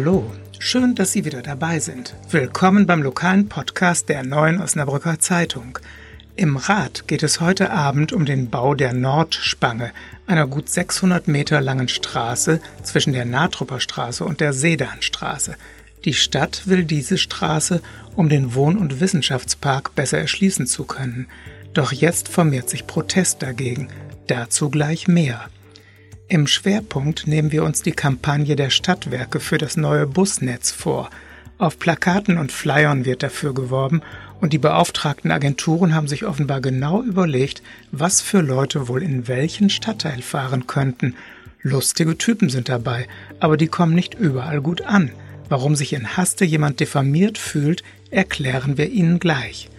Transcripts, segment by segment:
Hallo, schön, dass Sie wieder dabei sind. Willkommen beim lokalen Podcast der Neuen Osnabrücker Zeitung. Im Rad geht es heute Abend um den Bau der Nordspange, einer gut 600 Meter langen Straße zwischen der Natrupper Straße und der Sedanstraße. Die Stadt will diese Straße, um den Wohn- und Wissenschaftspark besser erschließen zu können. Doch jetzt formiert sich Protest dagegen. Dazu gleich mehr. Im Schwerpunkt nehmen wir uns die Kampagne der Stadtwerke für das neue Busnetz vor. Auf Plakaten und Flyern wird dafür geworben und die beauftragten Agenturen haben sich offenbar genau überlegt, was für Leute wohl in welchen Stadtteil fahren könnten. Lustige Typen sind dabei, aber die kommen nicht überall gut an. Warum sich in Haste jemand diffamiert fühlt, erklären wir Ihnen gleich.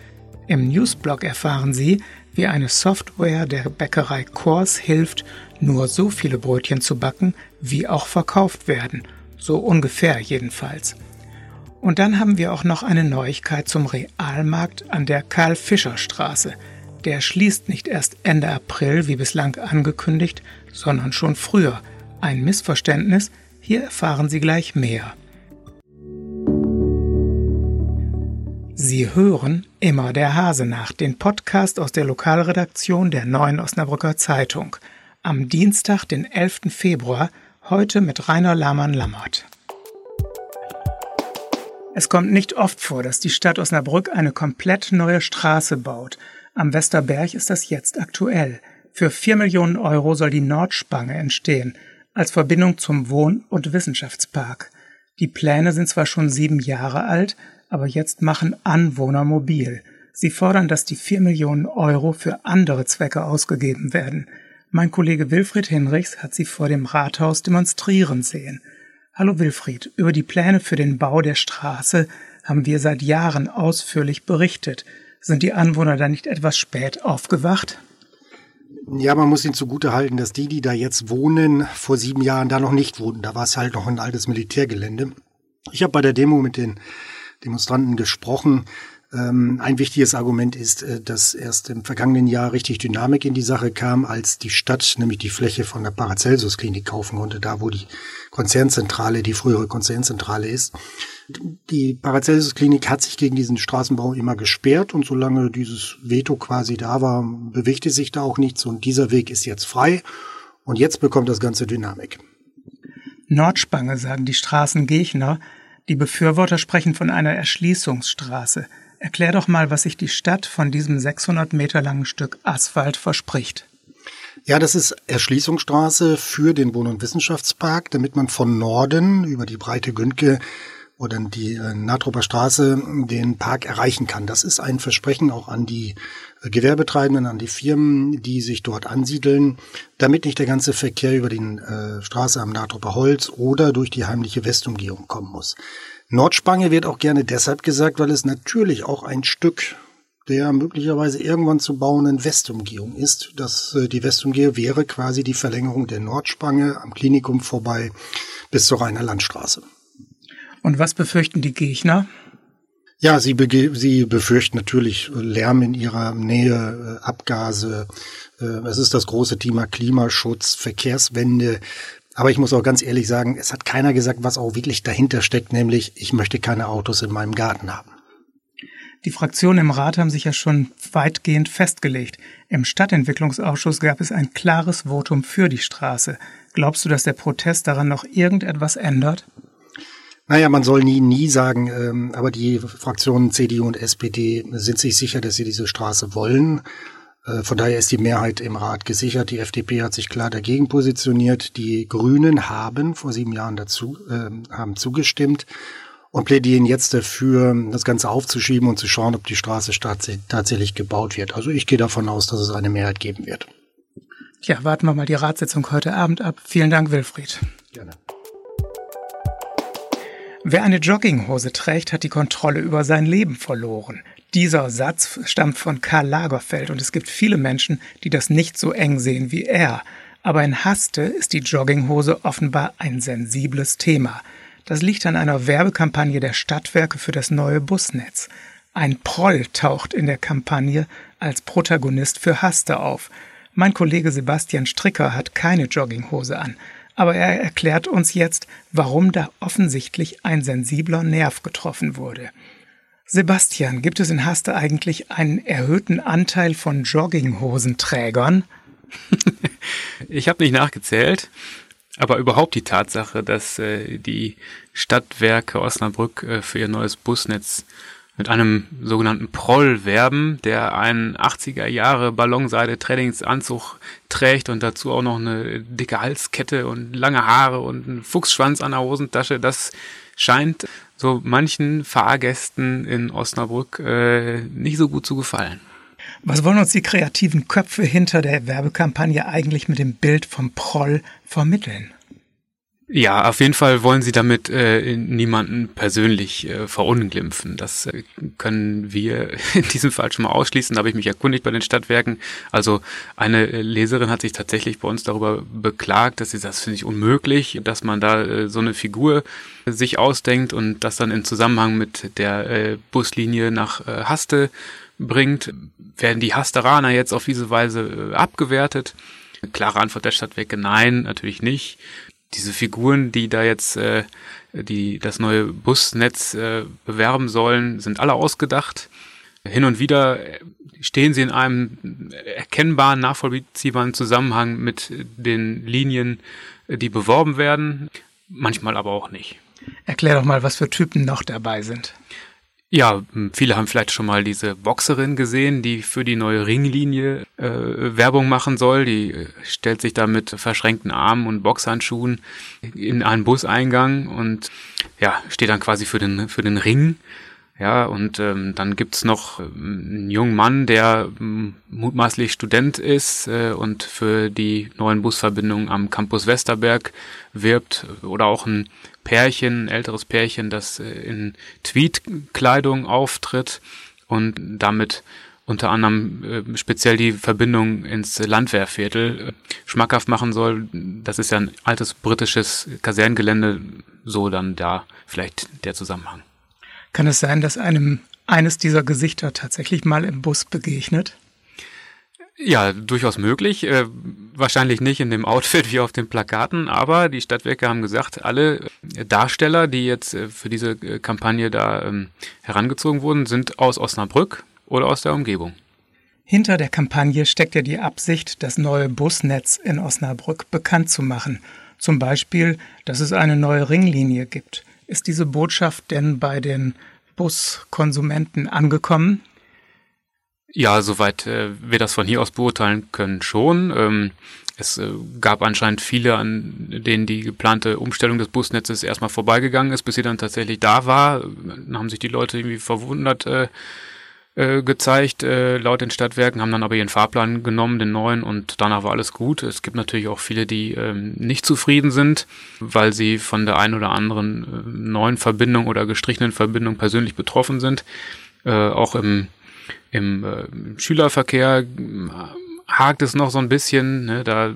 Im Newsblog erfahren Sie, wie eine Software der Bäckerei Kors hilft, nur so viele Brötchen zu backen, wie auch verkauft werden. So ungefähr jedenfalls. Und dann haben wir auch noch eine Neuigkeit zum Realmarkt an der Karl-Fischer-Straße. Der schließt nicht erst Ende April wie bislang angekündigt, sondern schon früher. Ein Missverständnis? Hier erfahren Sie gleich mehr. Sie hören immer der Hase nach, den Podcast aus der Lokalredaktion der Neuen Osnabrücker Zeitung am Dienstag, den 11. Februar, heute mit Rainer Lahmann-Lammert. Es kommt nicht oft vor, dass die Stadt Osnabrück eine komplett neue Straße baut. Am Westerberg ist das jetzt aktuell. Für 4 Millionen Euro soll die Nordspange entstehen, als Verbindung zum Wohn- und Wissenschaftspark. Die Pläne sind zwar schon sieben Jahre alt, aber jetzt machen Anwohner mobil. Sie fordern, dass die 4 Millionen Euro für andere Zwecke ausgegeben werden. Mein Kollege Wilfried Hinrichs hat sie vor dem Rathaus demonstrieren sehen. Hallo Wilfried, über die Pläne für den Bau der Straße haben wir seit Jahren ausführlich berichtet. Sind die Anwohner da nicht etwas spät aufgewacht? Ja, man muss ihnen zugute halten, dass die, die da jetzt wohnen, vor sieben Jahren da noch nicht wohnten. Da war es halt noch ein altes Militärgelände. Ich habe bei der Demo mit den Demonstranten gesprochen. Ähm, ein wichtiges Argument ist, äh, dass erst im vergangenen Jahr richtig Dynamik in die Sache kam, als die Stadt nämlich die Fläche von der Paracelsus-Klinik kaufen konnte, da wo die Konzernzentrale, die frühere Konzernzentrale ist. Die Paracelsus-Klinik hat sich gegen diesen Straßenbau immer gesperrt und solange dieses Veto quasi da war, bewegte sich da auch nichts und dieser Weg ist jetzt frei und jetzt bekommt das Ganze Dynamik. Nordspange, sagen die Straßengegner. Die Befürworter sprechen von einer Erschließungsstraße. Erklär doch mal, was sich die Stadt von diesem 600 Meter langen Stück Asphalt verspricht. Ja, das ist Erschließungsstraße für den Wohn- und Wissenschaftspark, damit man von Norden über die breite Günke oder die äh, Natrupper Straße den Park erreichen kann. Das ist ein Versprechen auch an die äh, Gewerbetreibenden, an die Firmen, die sich dort ansiedeln, damit nicht der ganze Verkehr über die äh, Straße am Natrupper Holz oder durch die heimliche Westumgehung kommen muss. Nordspange wird auch gerne deshalb gesagt, weil es natürlich auch ein Stück der möglicherweise irgendwann zu bauenden Westumgehung ist. Das, äh, die Westumgehung wäre quasi die Verlängerung der Nordspange am Klinikum vorbei bis zur Rheiner Landstraße. Und was befürchten die Gegner? Ja, sie, sie befürchten natürlich Lärm in ihrer Nähe, äh, Abgase. Äh, es ist das große Thema Klimaschutz, Verkehrswende. Aber ich muss auch ganz ehrlich sagen, es hat keiner gesagt, was auch wirklich dahinter steckt, nämlich ich möchte keine Autos in meinem Garten haben. Die Fraktionen im Rat haben sich ja schon weitgehend festgelegt. Im Stadtentwicklungsausschuss gab es ein klares Votum für die Straße. Glaubst du, dass der Protest daran noch irgendetwas ändert? Naja, man soll nie, nie sagen, ähm, aber die Fraktionen CDU und SPD sind sich sicher, dass sie diese Straße wollen. Äh, von daher ist die Mehrheit im Rat gesichert. Die FDP hat sich klar dagegen positioniert. Die Grünen haben vor sieben Jahren dazu, äh, haben zugestimmt und plädieren jetzt dafür, das Ganze aufzuschieben und zu schauen, ob die Straße tatsächlich gebaut wird. Also ich gehe davon aus, dass es eine Mehrheit geben wird. Tja, warten wir mal die Ratssitzung heute Abend ab. Vielen Dank, Wilfried. Gerne. Wer eine Jogginghose trägt, hat die Kontrolle über sein Leben verloren. Dieser Satz stammt von Karl Lagerfeld und es gibt viele Menschen, die das nicht so eng sehen wie er. Aber in Haste ist die Jogginghose offenbar ein sensibles Thema. Das liegt an einer Werbekampagne der Stadtwerke für das neue Busnetz. Ein Proll taucht in der Kampagne als Protagonist für Haste auf. Mein Kollege Sebastian Stricker hat keine Jogginghose an, aber er erklärt uns jetzt, warum da offensichtlich ein sensibler Nerv getroffen wurde. Sebastian, gibt es in Haste eigentlich einen erhöhten Anteil von Jogginghosenträgern? ich habe nicht nachgezählt, aber überhaupt die Tatsache, dass äh, die Stadtwerke Osnabrück äh, für ihr neues Busnetz mit einem sogenannten Proll werben, der einen 80er Jahre Ballonseide Trainingsanzug trägt und dazu auch noch eine dicke Halskette und lange Haare und einen Fuchsschwanz an der Hosentasche. Das scheint so manchen Fahrgästen in Osnabrück äh, nicht so gut zu gefallen. Was wollen uns die kreativen Köpfe hinter der Werbekampagne eigentlich mit dem Bild vom Proll vermitteln? Ja, auf jeden Fall wollen sie damit äh, niemanden persönlich äh, verunglimpfen. Das äh, können wir in diesem Fall schon mal ausschließen. Da habe ich mich erkundigt bei den Stadtwerken. Also eine Leserin hat sich tatsächlich bei uns darüber beklagt, dass sie das finde ich unmöglich, dass man da äh, so eine Figur sich ausdenkt und das dann in Zusammenhang mit der äh, Buslinie nach äh, Haste bringt. Werden die Hasteraner jetzt auf diese Weise äh, abgewertet? Klare Antwort der Stadtwerke, nein, natürlich nicht diese Figuren, die da jetzt äh, die das neue Busnetz äh, bewerben sollen, sind alle ausgedacht. Hin und wieder stehen sie in einem erkennbaren, nachvollziehbaren Zusammenhang mit den Linien, die beworben werden, manchmal aber auch nicht. Erklär doch mal, was für Typen noch dabei sind. Ja, viele haben vielleicht schon mal diese Boxerin gesehen, die für die neue Ringlinie äh, Werbung machen soll. Die äh, stellt sich da mit verschränkten Armen und Boxhandschuhen in einen Buseingang und ja, steht dann quasi für den, für den Ring. Ja, und ähm, dann gibt's noch ähm, einen jungen Mann, der ähm, mutmaßlich Student ist äh, und für die neuen Busverbindungen am Campus Westerberg wirbt. Oder auch ein Pärchen, ein älteres Pärchen, das äh, in Tweed-Kleidung auftritt und damit unter anderem äh, speziell die Verbindung ins Landwehrviertel äh, schmackhaft machen soll. Das ist ja ein altes britisches Kaserngelände, so dann da vielleicht der Zusammenhang. Kann es sein, dass einem eines dieser Gesichter tatsächlich mal im Bus begegnet? Ja, durchaus möglich. Äh, wahrscheinlich nicht in dem Outfit wie auf den Plakaten, aber die Stadtwerke haben gesagt, alle Darsteller, die jetzt äh, für diese äh, Kampagne da ähm, herangezogen wurden, sind aus Osnabrück oder aus der Umgebung. Hinter der Kampagne steckt ja die Absicht, das neue Busnetz in Osnabrück bekannt zu machen. Zum Beispiel, dass es eine neue Ringlinie gibt. Ist diese Botschaft denn bei den Buskonsumenten angekommen? Ja, soweit äh, wir das von hier aus beurteilen können, schon. Ähm, es äh, gab anscheinend viele, an denen die geplante Umstellung des Busnetzes erstmal vorbeigegangen ist, bis sie dann tatsächlich da war. Dann haben sich die Leute irgendwie verwundert äh, äh, gezeigt, äh, laut den Stadtwerken, haben dann aber ihren Fahrplan genommen, den neuen, und danach war alles gut. Es gibt natürlich auch viele, die ähm, nicht zufrieden sind, weil sie von der einen oder anderen äh, neuen Verbindung oder gestrichenen Verbindung persönlich betroffen sind. Äh, auch im, im, äh, Schülerverkehr äh, hakt es noch so ein bisschen. Ne? Da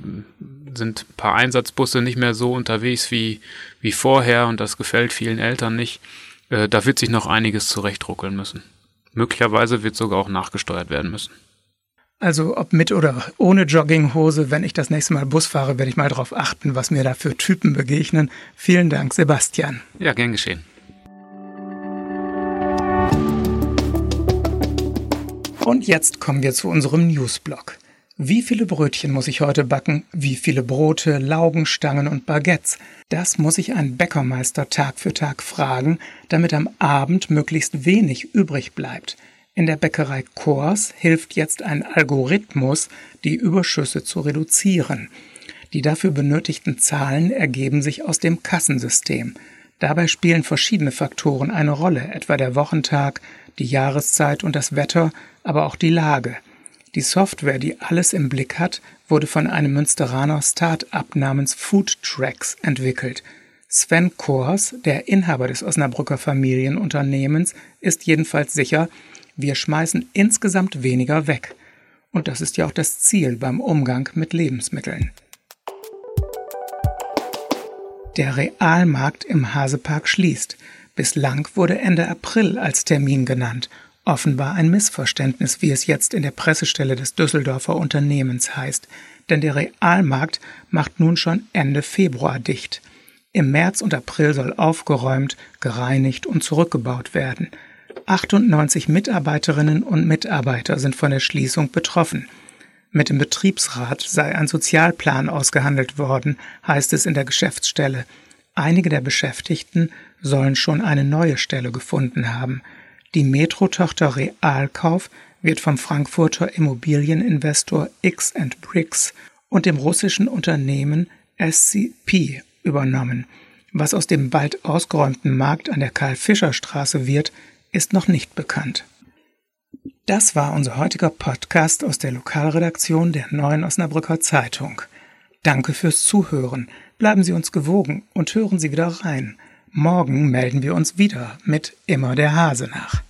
sind ein paar Einsatzbusse nicht mehr so unterwegs wie, wie vorher und das gefällt vielen Eltern nicht. Äh, da wird sich noch einiges zurechtruckeln müssen. Möglicherweise wird sogar auch nachgesteuert werden müssen. Also ob mit oder ohne Jogginghose, wenn ich das nächste Mal Bus fahre, werde ich mal darauf achten, was mir da für Typen begegnen. Vielen Dank, Sebastian. Ja, gern geschehen. Und jetzt kommen wir zu unserem Newsblog. Wie viele Brötchen muss ich heute backen? Wie viele Brote, Laugenstangen und Baguettes? Das muss ich ein Bäckermeister Tag für Tag fragen, damit am Abend möglichst wenig übrig bleibt. In der Bäckerei Kors hilft jetzt ein Algorithmus, die Überschüsse zu reduzieren. Die dafür benötigten Zahlen ergeben sich aus dem Kassensystem. Dabei spielen verschiedene Faktoren eine Rolle, etwa der Wochentag, die Jahreszeit und das Wetter, aber auch die Lage. Die Software, die alles im Blick hat, wurde von einem Münsteraner Start-up namens Food Tracks entwickelt. Sven Kors, der Inhaber des Osnabrücker Familienunternehmens, ist jedenfalls sicher, wir schmeißen insgesamt weniger weg. Und das ist ja auch das Ziel beim Umgang mit Lebensmitteln. Der Realmarkt im Hasepark schließt. Bislang wurde Ende April als Termin genannt Offenbar ein Missverständnis, wie es jetzt in der Pressestelle des Düsseldorfer Unternehmens heißt, denn der Realmarkt macht nun schon Ende Februar dicht. Im März und April soll aufgeräumt, gereinigt und zurückgebaut werden. 98 Mitarbeiterinnen und Mitarbeiter sind von der Schließung betroffen. Mit dem Betriebsrat sei ein Sozialplan ausgehandelt worden, heißt es in der Geschäftsstelle. Einige der Beschäftigten sollen schon eine neue Stelle gefunden haben. Die Metro-Tochter Realkauf wird vom Frankfurter Immobilieninvestor X Bricks und dem russischen Unternehmen SCP übernommen. Was aus dem bald ausgeräumten Markt an der Karl-Fischer-Straße wird, ist noch nicht bekannt. Das war unser heutiger Podcast aus der Lokalredaktion der Neuen Osnabrücker Zeitung. Danke fürs Zuhören. Bleiben Sie uns gewogen und hören Sie wieder rein. Morgen melden wir uns wieder mit Immer der Hase nach.